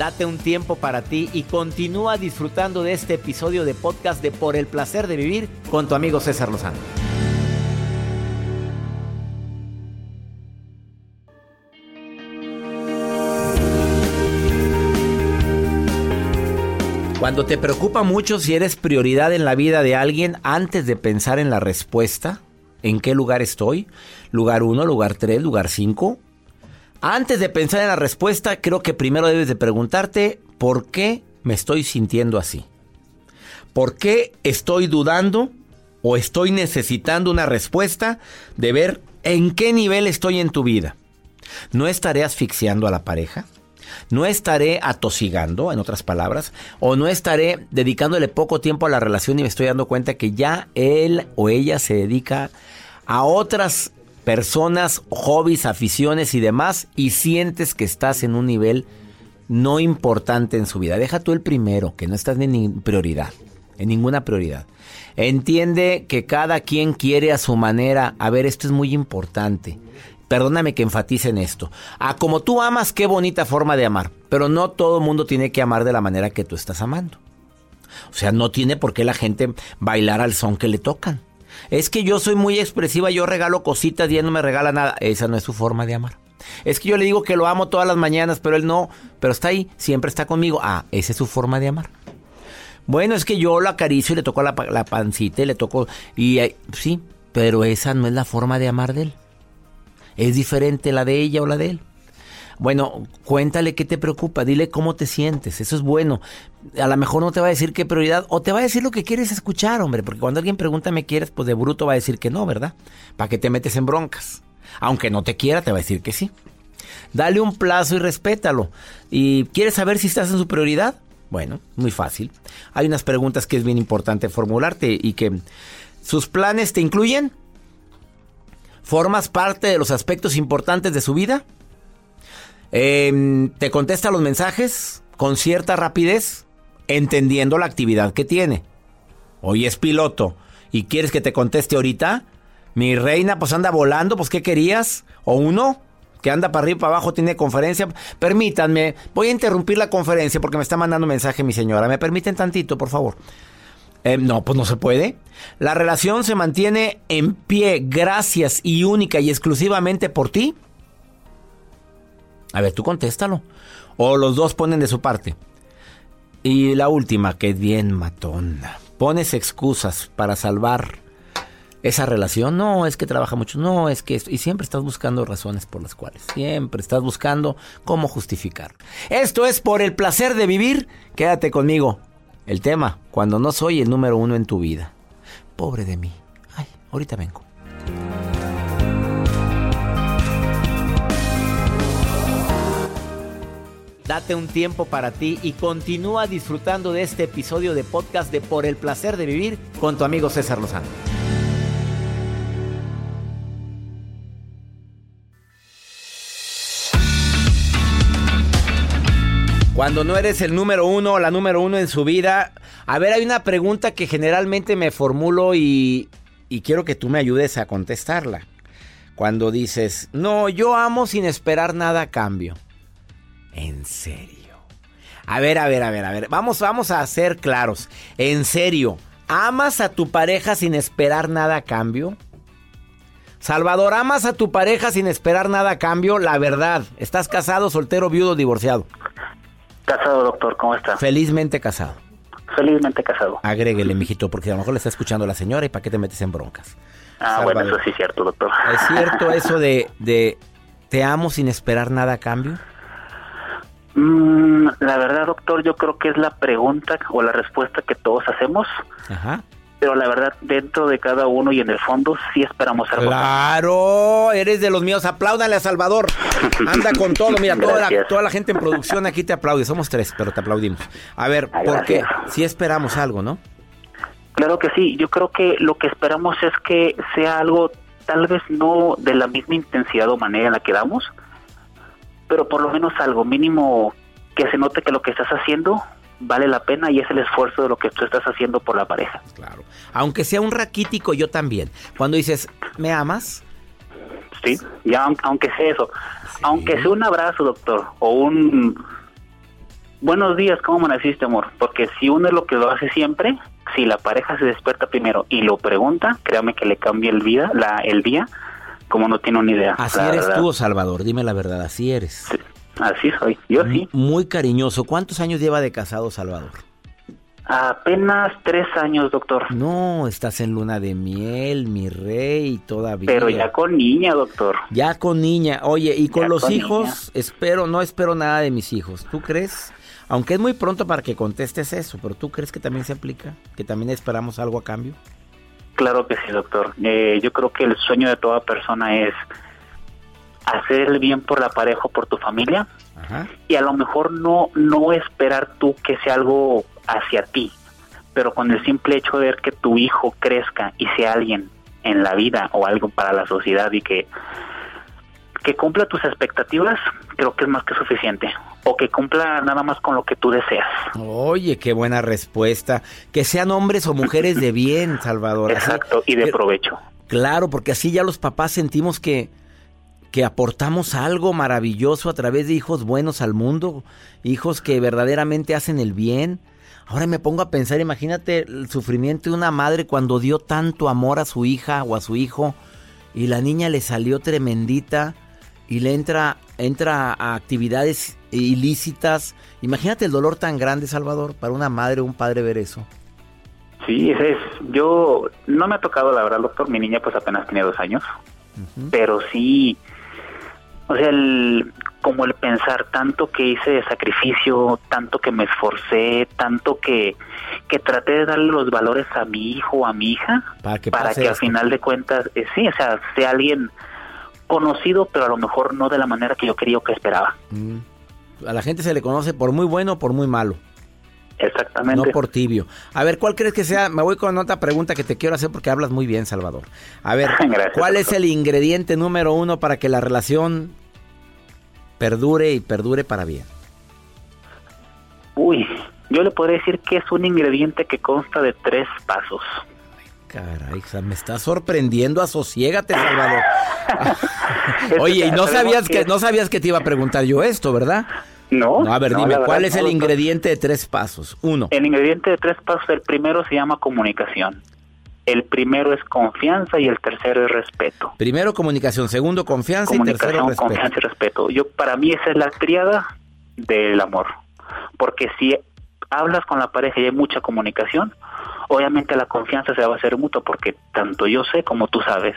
Date un tiempo para ti y continúa disfrutando de este episodio de podcast de Por el placer de vivir con tu amigo César Lozano. Cuando te preocupa mucho si eres prioridad en la vida de alguien antes de pensar en la respuesta, ¿en qué lugar estoy? ¿Lugar 1, lugar 3, lugar 5? Antes de pensar en la respuesta, creo que primero debes de preguntarte por qué me estoy sintiendo así. ¿Por qué estoy dudando o estoy necesitando una respuesta de ver en qué nivel estoy en tu vida? ¿No estaré asfixiando a la pareja? ¿No estaré atosigando, en otras palabras? ¿O no estaré dedicándole poco tiempo a la relación y me estoy dando cuenta que ya él o ella se dedica a otras personas, hobbies, aficiones y demás, y sientes que estás en un nivel no importante en su vida. Deja tú el primero, que no estás en prioridad, en ninguna prioridad. Entiende que cada quien quiere a su manera. A ver, esto es muy importante. Perdóname que enfatice en esto. A como tú amas, qué bonita forma de amar. Pero no todo el mundo tiene que amar de la manera que tú estás amando. O sea, no tiene por qué la gente bailar al son que le tocan. Es que yo soy muy expresiva, yo regalo cositas y él no me regala nada. Esa no es su forma de amar. Es que yo le digo que lo amo todas las mañanas, pero él no. Pero está ahí, siempre está conmigo. Ah, esa es su forma de amar. Bueno, es que yo lo acaricio y le toco la, pancita y le toco... Y eh, sí, pero esa no es la forma de amar de él. Es diferente la de ella o la de él. Bueno, cuéntale qué te preocupa, dile cómo te sientes, eso es bueno. A lo mejor no te va a decir qué prioridad, o te va a decir lo que quieres escuchar, hombre, porque cuando alguien pregunta me quieres, pues de bruto va a decir que no, ¿verdad? ¿Para qué te metes en broncas? Aunque no te quiera, te va a decir que sí. Dale un plazo y respétalo. ¿Y quieres saber si estás en su prioridad? Bueno, muy fácil. Hay unas preguntas que es bien importante formularte y que sus planes te incluyen. ¿Formas parte de los aspectos importantes de su vida? Em, te contesta los mensajes con cierta rapidez, entendiendo la actividad que tiene. Hoy es piloto y quieres que te conteste ahorita. Mi reina, pues anda volando, pues ¿qué querías? O uno que anda para arriba y para abajo tiene conferencia. Permítanme, voy a interrumpir la conferencia porque me está mandando mensaje mi señora. ¿Me permiten tantito, por favor? Em, no, pues no se puede. La relación se mantiene en pie gracias y única y exclusivamente por ti. A ver, tú contéstalo. O los dos ponen de su parte. Y la última, que bien matona. Pones excusas para salvar esa relación. No, es que trabaja mucho. No, es que... Y siempre estás buscando razones por las cuales. Siempre estás buscando cómo justificar. Esto es por el placer de vivir. Quédate conmigo. El tema, cuando no soy el número uno en tu vida. Pobre de mí. Ay, ahorita vengo. Date un tiempo para ti y continúa disfrutando de este episodio de podcast de Por el placer de vivir con tu amigo César Lozano. Cuando no eres el número uno o la número uno en su vida, a ver, hay una pregunta que generalmente me formulo y, quiero que tú me ayudes a contestarla. Cuando dices, no, yo amo sin esperar nada a cambio. En serio. A ver, a ver, a ver, a ver. Vamos, vamos a ser claros. En serio. ¿Amas a tu pareja sin esperar nada a cambio? Salvador, ¿amas a tu pareja sin esperar nada a cambio? La verdad. ¿Estás casado, soltero, viudo, divorciado? Casado, doctor. ¿Cómo está? Felizmente casado. Felizmente casado. Agréguele, mijito, porque a lo mejor le está escuchando la señora y ¿para qué te metes en broncas? Ah, bueno, eso sí es cierto, doctor. ¿Es cierto eso de, de te amo sin esperar nada a cambio? Mm, la verdad, doctor, yo creo que es la pregunta o la respuesta que todos hacemos. Ajá. Pero la verdad, dentro de cada uno y en el fondo, sí esperamos algo. Claro, eres de los míos. Apláudale a Salvador. Anda con todo. Mira, toda la, toda la, gente en producción aquí te aplaude. Somos tres, pero te aplaudimos. A ver, ¿por qué? Sí esperamos algo, ¿no? Claro que sí. Yo creo que lo que esperamos es que sea algo, tal vez no de la misma intensidad o manera en la que damos, pero por lo menos algo mínimo que se note que lo que estás haciendo vale la pena y es el esfuerzo de lo que tú estás haciendo por la pareja. Claro. Aunque sea un raquítico, yo también. Cuando dices, ¿me amas? Sí, ya aunque sea eso. Aunque sea un abrazo, doctor, o un buenos días, ¿cómo amaneciste, amor? Porque si uno es lo que lo hace siempre, si la pareja se despierta primero y lo pregunta, créame que le cambia el, vida, la, el día como no tiene una idea. Así eres tú, Salvador, dime la verdad, así eres. así soy, yo sí. Muy cariñoso. ¿Cuántos años lleva de casado Salvador? Apenas tres años, doctor. No, estás en luna de miel, mi rey, todavía. Pero ya con niña, doctor. Ya con niña. Oye, y con los hijos, espero, no espero nada de mis hijos. ¿Tú crees? Aunque es muy pronto para que contestes eso, pero ¿tú crees que también se aplica? ¿Que también esperamos algo a cambio? Claro que sí, doctor. Eh, yo creo que el sueño de toda persona es hacer el bien por la pareja, por tu familia, y a lo mejor no no esperar tú que sea algo hacia ti, pero con el simple hecho de ver que tu hijo crezca y sea alguien en la vida o algo para la sociedad y que que cumpla tus expectativas, creo que es más que suficiente. O que cumpla nada más con lo que tú deseas. Oye, qué buena respuesta. Que sean hombres o mujeres de bien, Salvador. Exacto, y de provecho. Claro, porque así ya los papás sentimos que, que aportamos algo maravilloso a través de hijos buenos al mundo, hijos que verdaderamente hacen el bien. Ahora me pongo a pensar, imagínate el sufrimiento de una madre cuando dio tanto amor a su hija o a su hijo y la niña le salió tremendita y le entra, entra a actividades ilícitas. Imagínate el dolor tan grande, Salvador, para una madre o un padre ver eso. Sí, es, yo no me ha tocado, la verdad, doctor, mi niña pues apenas tiene dos años, pero sí, o sea, el, como el pensar tanto que hice de sacrificio, tanto que me esforcé, tanto que, que traté de darle los valores a mi hijo o a mi hija, para que, para que al final de cuentas, eh, sí, o sea, sea alguien conocido, pero a lo mejor no de la manera que yo quería o que esperaba. Mm. A la gente se le conoce por muy bueno o por muy malo. Exactamente. No por tibio. A ver, ¿cuál crees que sea? Me voy con otra pregunta que te quiero hacer porque hablas muy bien, Salvador. A ver, ¿cuál es el ingrediente número uno para que la relación perdure y perdure para bien? Uy, yo le podría decir que es un ingrediente que consta de tres pasos. Caray, me está sorprendiendo, asociégate, Salvador. Oye, y no sabías que, no sabías que te iba a preguntar yo esto, ¿verdad? No. a ver, dime, ¿cuál es el ingrediente de tres pasos? Uno. El ingrediente de tres pasos, el primero se llama comunicación. El primero es confianza y el tercero es respeto. Primero comunicación, segundo confianza y tercero respeto. confianza y respeto. Yo para mí esa es la triada del amor. Porque si hablas con la pareja y hay mucha comunicación, obviamente la confianza se va a hacer mutua porque tanto yo sé como tú sabes.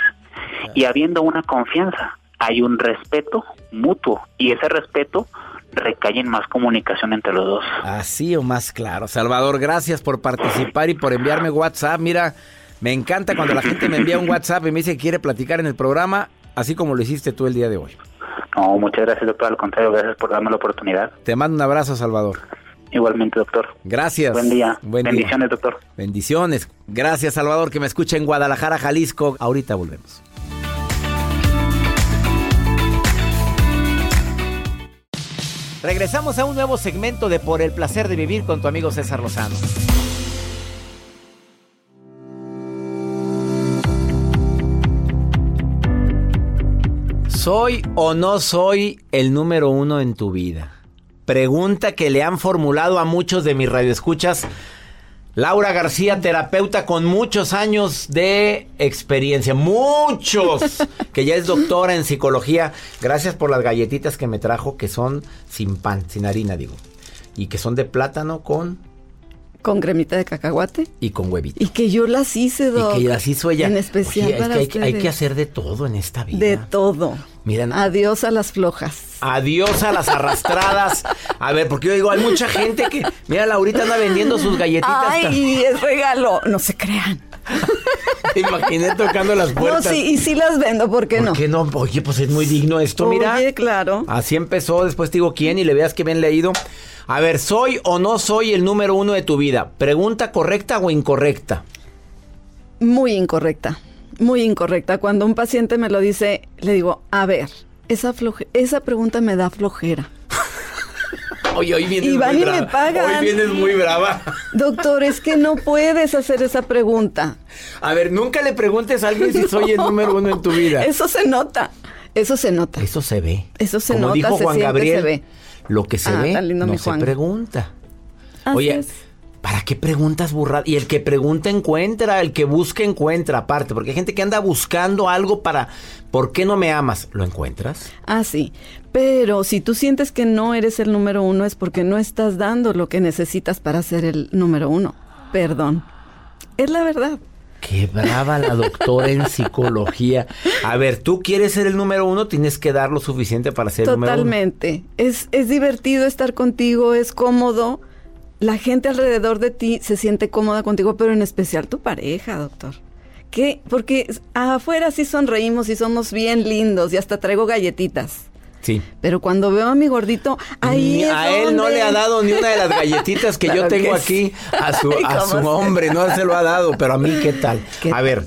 Y habiendo una confianza, hay un respeto mutuo y ese respeto recae en más comunicación entre los dos. Así o más claro. Salvador, gracias por participar y por enviarme WhatsApp. Mira, me encanta cuando la gente me envía un WhatsApp y me dice que quiere platicar en el programa, así como lo hiciste tú el día de hoy. No, muchas gracias, doctor. Al contrario, gracias por darme la oportunidad. Te mando un abrazo, Salvador. Igualmente, doctor. Gracias. Buen día. Bendiciones, doctor. Bendiciones. Gracias, Salvador, que me escucha en Guadalajara, Jalisco. Ahorita volvemos. Regresamos a un nuevo segmento de Por el placer de vivir con tu amigo César Lozano. ¿Soy o no soy el número uno en tu vida? Pregunta que le han formulado a muchos de mis radioescuchas. Laura García, terapeuta con muchos años de experiencia, muchos, que ya es doctora en psicología. Gracias por las galletitas que me trajo, que son sin pan, sin harina, digo. Y que son de plátano con con cremita de cacahuate. Y con huevito. Y que yo las hice, Doc. Y que las hizo ella. En especial para hay, hay, que hacer de todo en esta vida. De todo. Miren. Adiós a las flojas. Adiós a las arrastradas. A ver, porque yo digo, hay mucha gente que... Mira, Laurita anda vendiendo sus galletitas. Ay, es regalo. No se crean. Te imaginé tocando las puertas. No, sí, y sí las vendo, ¿por qué no? ¿Por qué no? Oye, pues es muy digno esto, mira. Oye, claro. Así empezó, después te digo quién y le veas que bien leído. A ver, ¿soy o no soy el número uno de tu vida? ¿Pregunta correcta o incorrecta? Muy incorrecta, muy incorrecta. Cuando un paciente me lo dice, le digo, a ver, esa, esa pregunta me da flojera. Oye, hoy vienes muy y me pagan. Hoy vienes muy brava. Doctor, es que no puedes hacer esa pregunta. A ver, nunca le preguntes a alguien si soy el número uno en tu vida. Eso se nota. Eso se nota. Eso se ve. Eso se Como nota, dijo se Juan siente, Gabriel, se ve Lo que se Ah, ve no se pregunta. Así Oye, es. ¿Para qué preguntas burradas? Y el que pregunta encuentra, el que busca encuentra, aparte, porque hay gente que anda buscando algo para, ¿por qué no me amas? ¿Lo encuentras? Ah, sí. Pero si tú sientes que no eres el número uno es porque no estás dando lo que necesitas para ser el número uno. Perdón. Es la verdad. Qué brava la doctora en psicología. A ver, tú quieres ser el número uno, tienes que dar lo suficiente para ser el número uno. Totalmente. Es, es divertido estar contigo, es cómodo. La gente alrededor de ti se siente cómoda contigo, pero en especial tu pareja, doctor. ¿Qué? Porque afuera sí sonreímos y somos bien lindos y hasta traigo galletitas. Sí. Pero cuando veo a mi gordito, ahí Ni es a él no le ha dado ni una de las galletitas que yo tengo que aquí a su, a ¿cómo su hombre, no se lo ha dado, pero a mí qué tal. ¿Qué a ver,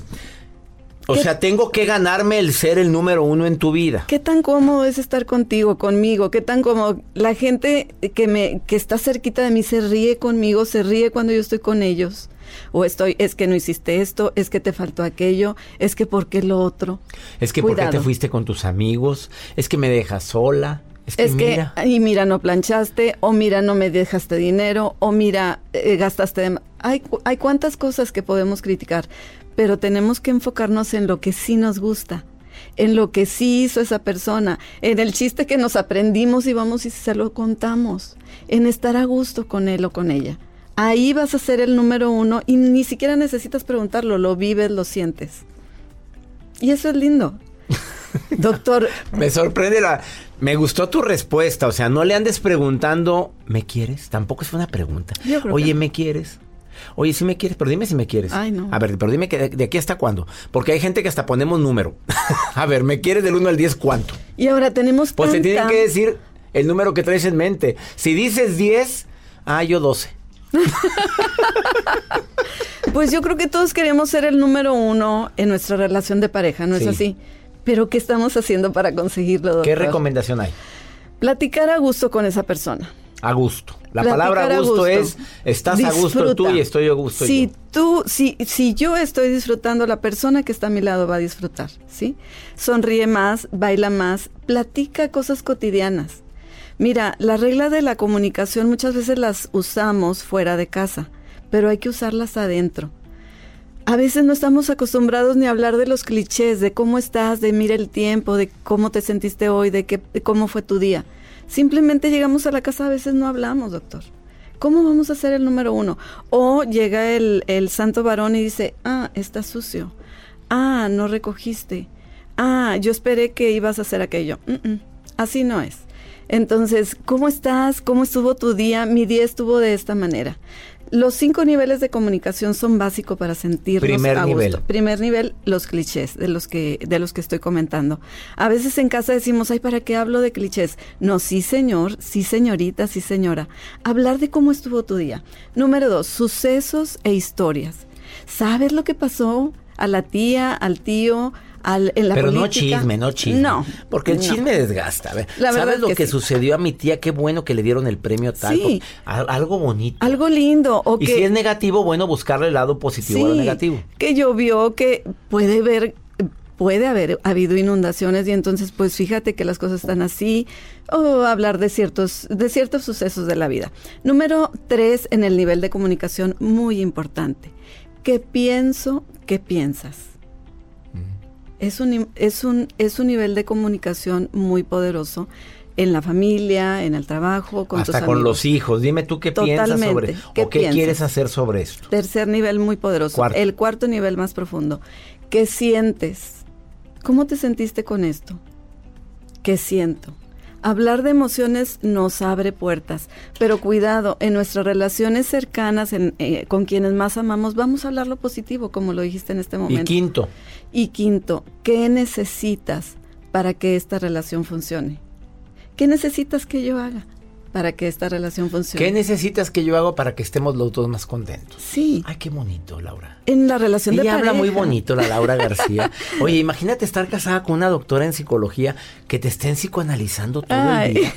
o ¿Qué- sea, tengo que ganarme el ser el número uno en tu vida. ¿Qué tan cómodo es estar contigo, conmigo? ¿Qué tan cómodo? La gente que me que está cerquita de mí se ríe conmigo, se ríe cuando yo estoy con ellos. O estoy, es que no hiciste esto, es que te faltó aquello, es que por qué lo otro. Es que ¿por qué te fuiste con tus amigos? Es que me dejas sola. Es que, Es que, mira. y mira, no planchaste, o mira, no me dejaste dinero, o mira, eh, gastaste de Hay, hay cuantas cosas que podemos criticar, pero tenemos que enfocarnos en lo que sí nos gusta, en lo que sí hizo esa persona, en el chiste que nos aprendimos y vamos y se lo contamos, en estar a gusto con él o con ella. Ahí vas a ser el número uno y ni siquiera necesitas preguntarlo, lo vives, lo sientes. Y eso es lindo. Doctor, Me sorprende la... Me gustó tu respuesta, o sea, no le andes preguntando, ¿me quieres? Tampoco es una pregunta. Oye, que. ¿me quieres? Oye, sí me quieres, pero dime si me quieres. Ay, no. A ver, pero dime que de, de aquí hasta cuándo. Porque hay gente que hasta ponemos número. a ver, ¿me quieres del 1 al 10 cuánto? y ahora tenemos Pues te tienen que decir el número que traes en mente. Si dices 10, ah, yo 12. Pues yo creo que todos queremos ser el número uno en nuestra relación de pareja, ¿no Sí. es así? Pero ¿qué estamos haciendo para conseguirlo, doctor? ¿Qué recomendación hay? Platicar a gusto con esa persona. A gusto. La Platicar palabra a gusto, es estás a gusto tú y estoy a gusto si yo. tú, si, si yo estoy disfrutando, la persona que está a mi lado va a disfrutar, ¿sí? Sonríe más, baila más, platica cosas cotidianas. Mira, la regla de la comunicación muchas veces las usamos fuera de casa, pero hay que usarlas adentro. A veces no estamos acostumbrados ni a hablar de los clichés, de cómo estás, de mira el tiempo, de cómo te sentiste hoy, de, qué, de cómo fue tu día. Simplemente llegamos a la casa, a veces no hablamos, doctor. ¿Cómo vamos a ser el número uno? O llega el, el santo varón y dice, ah, está sucio. Ah, no recogiste. Ah, yo esperé que ibas a hacer aquello. Así no es. Entonces, ¿cómo estás? ¿Cómo estuvo tu día? Mi día estuvo de esta manera. Los cinco niveles de comunicación son básicos para sentirnos Primer a gusto. nivel. Primer nivel, los clichés de los que de los que estoy comentando. A veces en casa decimos, "Ay, ¿para qué hablo de clichés?" No, sí, señor, sí, señorita, sí, señora. Hablar de cómo estuvo tu día. Número dos, sucesos e historias. ¿Sabes lo que pasó a la tía, al tío, al, en la Pero no chisme, no chisme. No. Porque el no. chisme desgasta. La ¿Sabes lo que que, sí. sucedió a mi tía? Qué bueno que le dieron el premio tal. Sí. Al- algo bonito. Algo lindo. O y que, si es negativo, bueno, buscarle el lado positivo a lo negativo. Que llovió, que puede ver, puede haber habido inundaciones y entonces pues fíjate que las cosas están así o hablar de ciertos, de ciertos sucesos de la vida. Número tres en el nivel de comunicación muy importante. ¿Qué pienso? ¿Qué piensas? Es un, es, un, es un nivel de comunicación muy poderoso en la familia, en el trabajo, con tus Hasta con amigos. los hijos. Dime tú qué piensas sobre ¿Qué o qué piensas? quieres hacer sobre esto. Tercer nivel muy poderoso. Cuarto. El cuarto nivel más profundo. ¿Qué sientes? ¿Cómo te sentiste con esto? ¿Qué siento? Hablar de emociones nos abre puertas, pero cuidado, en nuestras relaciones cercanas, en, eh, con quienes más amamos, vamos a hablar lo positivo, como lo dijiste en este Y momento. quinto, Y quinto, ¿qué necesitas para que esta relación funcione? ¿Qué necesitas que yo haga para que esta relación funcione? ¿qué necesitas que yo haga para que estemos los dos más contentos? Sí, Ay, qué bonito, Laura. en la relación de Ella habla muy pareja. bonito, la Laura García. Oye, imagínate estar casada con una doctora en psicología que te estén psicoanalizando todo Ay. el día.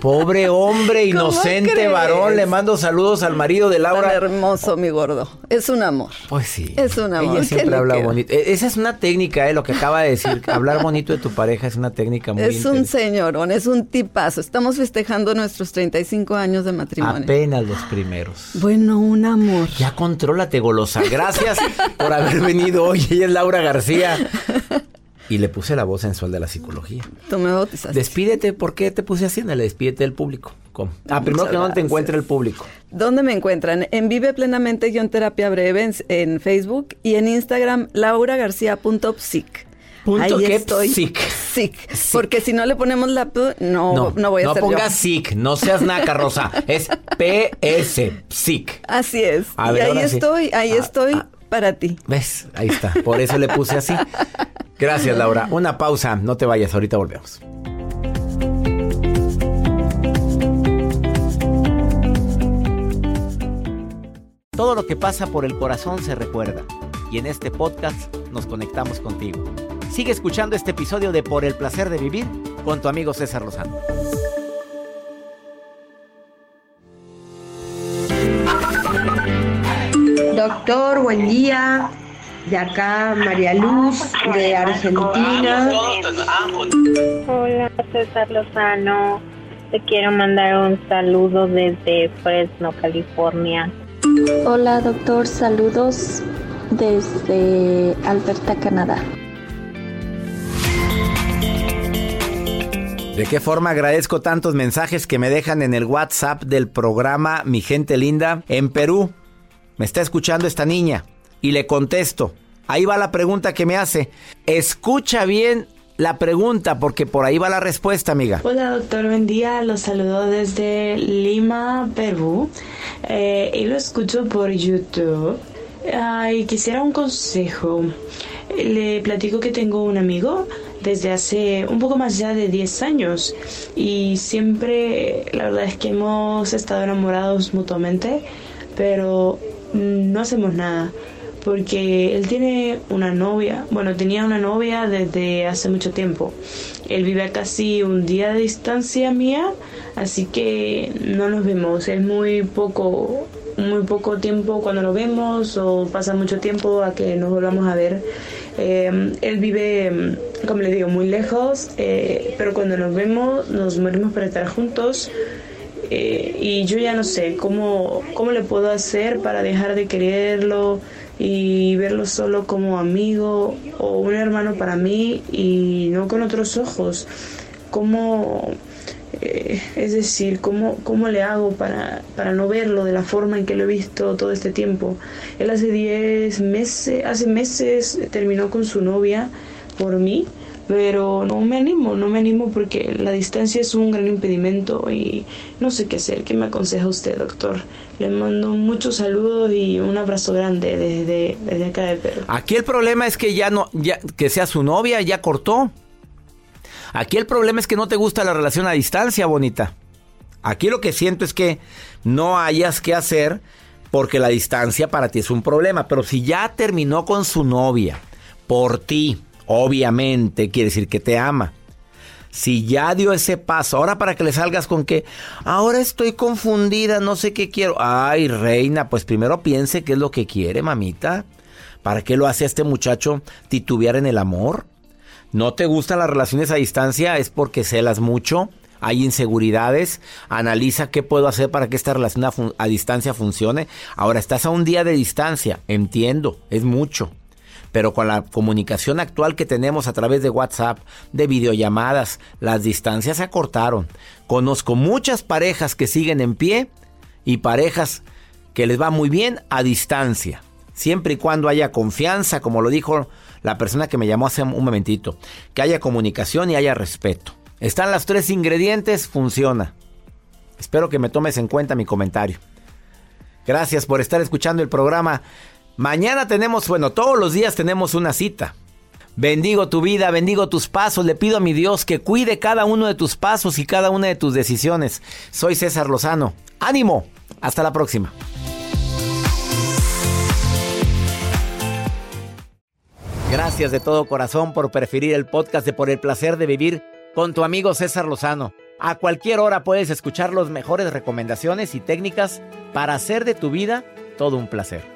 Pobre hombre, inocente varón. Le mando saludos al marido de Laura. Tan hermoso, mi gordo. Es un amor. Pues sí. Es un amor. Ella siempre habla bonito. E, esa es una técnica, ¿eh? Lo que acaba de decir. hablar bonito de tu pareja es una técnica muy Es un señorón, es un tipazo. Estamos festejando nuestros 35 años de matrimonio. Apenas los primeros. Bueno, un amor. Ya contrólate, golosa. Gracias por haber venido hoy. Ella es Laura García. Y le puse la voz sensual de la psicología. Tú me bautizaste. Despídete, ¿por qué te puse así? Despídete del público. ¿Cómo? Ah, primero que no te encuentre el público. ¿Dónde me encuentran? En Vive Plenamente Guión Terapia Breve en, Facebook y en Instagram lauragarcia.psic. Punto Ahí estoy. Psic. Porque si no le ponemos la P, no, no, voy a no ser No pongas SIC, no seas naca, Rosa. Es PS, PSIC. Así es. y ahí estoy, ahí ah, estoy ah. para ti. ¿Ves? Ahí está. Por eso le puse así. Gracias, Laura. Una pausa, no te vayas, ahorita volvemos. Todo lo que pasa por el corazón se recuerda y en este podcast nos conectamos contigo. Sigue escuchando este episodio de Por el placer de vivir con tu amigo César Lozano. Doctor, buen día de acá María Luz de Argentina. Hola César Lozano, te quiero mandar un saludo desde Fresno, California. Hola doctor, saludos desde Alberta, Canadá. ¿De qué forma agradezco tantos mensajes que me dejan en el WhatsApp del programa Mi Gente Linda? En Perú, me está escuchando esta niña y le contesto. Ahí va la pregunta que me hace. Escucha bien la pregunta porque por ahí va la respuesta, amiga. Hola, doctor, buen día. Los saludo desde Lima, Perú. Eh, y lo escucho por YouTube. Ay, quisiera un consejo. Le platico que tengo un amigo desde hace un poco más ya de 10 años y siempre la verdad es que hemos estado enamorados mutuamente, pero no hacemos nada porque él tiene una novia, bueno, tenía una novia desde hace mucho tiempo. Él vive a casi un día de distancia mía, así que no nos vemos, es muy poco muy poco tiempo cuando nos vemos o pasa mucho tiempo a que nos volvamos a ver. Eh, él vive, como le digo, muy lejos, eh, pero cuando nos vemos nos morimos para estar juntos. Eh, y yo ya no sé cómo, cómo le puedo hacer para dejar de quererlo, y verlo solo como amigo o un hermano para mí y no con otros ojos. ¿Cómo, eh, es decir, ¿cómo, cómo le hago para, para no verlo de la forma en que lo he visto todo este tiempo? Él hace 10 meses, hace meses terminó con su novia por mí pero no me animo, no me animo porque la distancia es un gran impedimento y no sé qué hacer. ¿Qué me aconseja usted, doctor? Le mando muchos saludos y un abrazo grande desde, desde acá de Perú. Aquí el problema es que ya no, ya, que sea su novia, ya cortó. Aquí el problema es que no te gusta la relación a distancia, bonita. Aquí lo que siento es que no hayas que hacer porque la distancia para ti es un problema. Pero si ya terminó con su novia, por ti, obviamente quiere decir que te ama. Si ya dio ese paso, ahora para que le salgas con que, ahora estoy confundida, no sé qué quiero. Ay, reina, pues primero piense qué es lo que quiere, mamita. ¿Para qué lo hace este muchacho titubear en el amor? ¿No te gustan las relaciones a distancia? ¿Es porque celas mucho? ¿Hay inseguridades? Analiza qué puedo hacer para que esta relación a, a distancia funcione. Ahora estás a un día de distancia, entiendo, es mucho pero con la comunicación actual que tenemos a través de WhatsApp, de videollamadas, las distancias se acortaron. Conozco muchas parejas que siguen en pie y parejas que les va muy bien a distancia, siempre y cuando haya confianza, como lo dijo la persona que me llamó hace un momentito, que haya comunicación y haya respeto. Están los tres ingredientes, funciona. Espero que me tomes en cuenta mi comentario. Gracias por estar escuchando el programa Mañana tenemos, bueno, todos los días tenemos una cita. Bendigo tu vida, bendigo tus pasos. Le pido a mi Dios que cuide cada uno de tus pasos y cada una de tus decisiones. Soy César Lozano. Ánimo. Hasta la próxima. Gracias de todo corazón por preferir el podcast de Por el placer de vivir con tu amigo César Lozano. A cualquier hora puedes escuchar las mejores recomendaciones y técnicas para hacer de tu vida todo un placer.